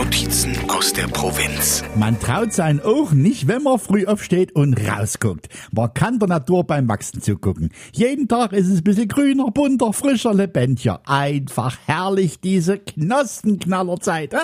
Notizen aus der Provinz. Man traut sein Augen nicht, wenn man früh aufsteht und rausguckt. Man kann der Natur beim Wachsen zugucken. Jeden Tag ist es ein bisschen grüner, bunter, frischer, lebendiger. Einfach herrlich, diese Knospenknallerzeit. Äh?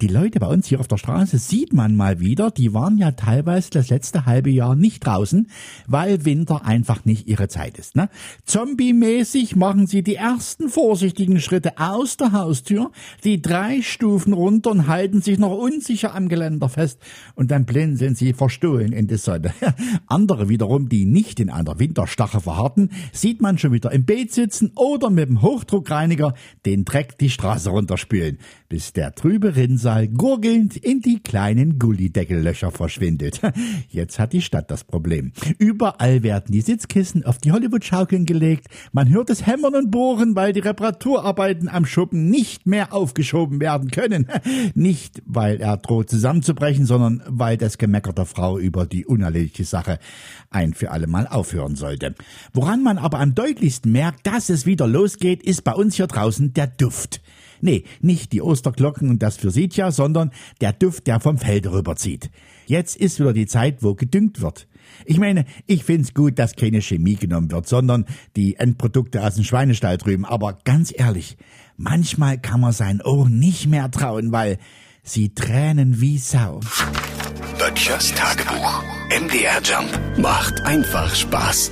Die Leute bei uns hier auf der Straße sieht man mal wieder, die waren ja teilweise das letzte halbe Jahr nicht draußen, weil Winter einfach nicht ihre Zeit ist. Ne? Zombie-mäßig machen sie die ersten vorsichtigen Schritte aus der Haustür, die drei Stufen runter und halten sich noch unsicher am Geländer fest und dann blinzeln sie verstohlen in die Sonne. Andere wiederum, die nicht in einer Winterstache verharrten, sieht man schon wieder im Beet sitzen oder mit dem Hochdruckreiniger den Dreck die Straße runterspülen, bis der trübe Rinnsal gurgelnd in die kleinen Gullideckellöcher verschwindet. Jetzt hat die Stadt das Problem. Überall werden die Sitzkissen auf die Hollywood-Schaukeln gelegt, man hört es hämmern und bohren, weil die Reparaturarbeiten am Schuppen nicht mehr aufgeschoben werden können. Nicht, weil er droht zusammenzubrechen, sondern weil das Gemecker der Frau über die unerledigte Sache ein für alle Mal aufhören sollte. Woran man aber am deutlichsten merkt, dass es wieder losgeht, ist bei uns hier draußen der Duft. Nee, nicht die Osterglocken und das Physitia, sondern der Duft, der vom Feld rüberzieht. Jetzt ist wieder die Zeit, wo gedüngt wird. Ich meine, ich find's gut, dass keine Chemie genommen wird, sondern die Endprodukte aus dem Schweinestall drüben. Aber ganz ehrlich, manchmal kann man seinen Ohren nicht mehr trauen, weil sie tränen wie Sau. Böttchers Tagebuch. MDR Jump macht einfach Spaß.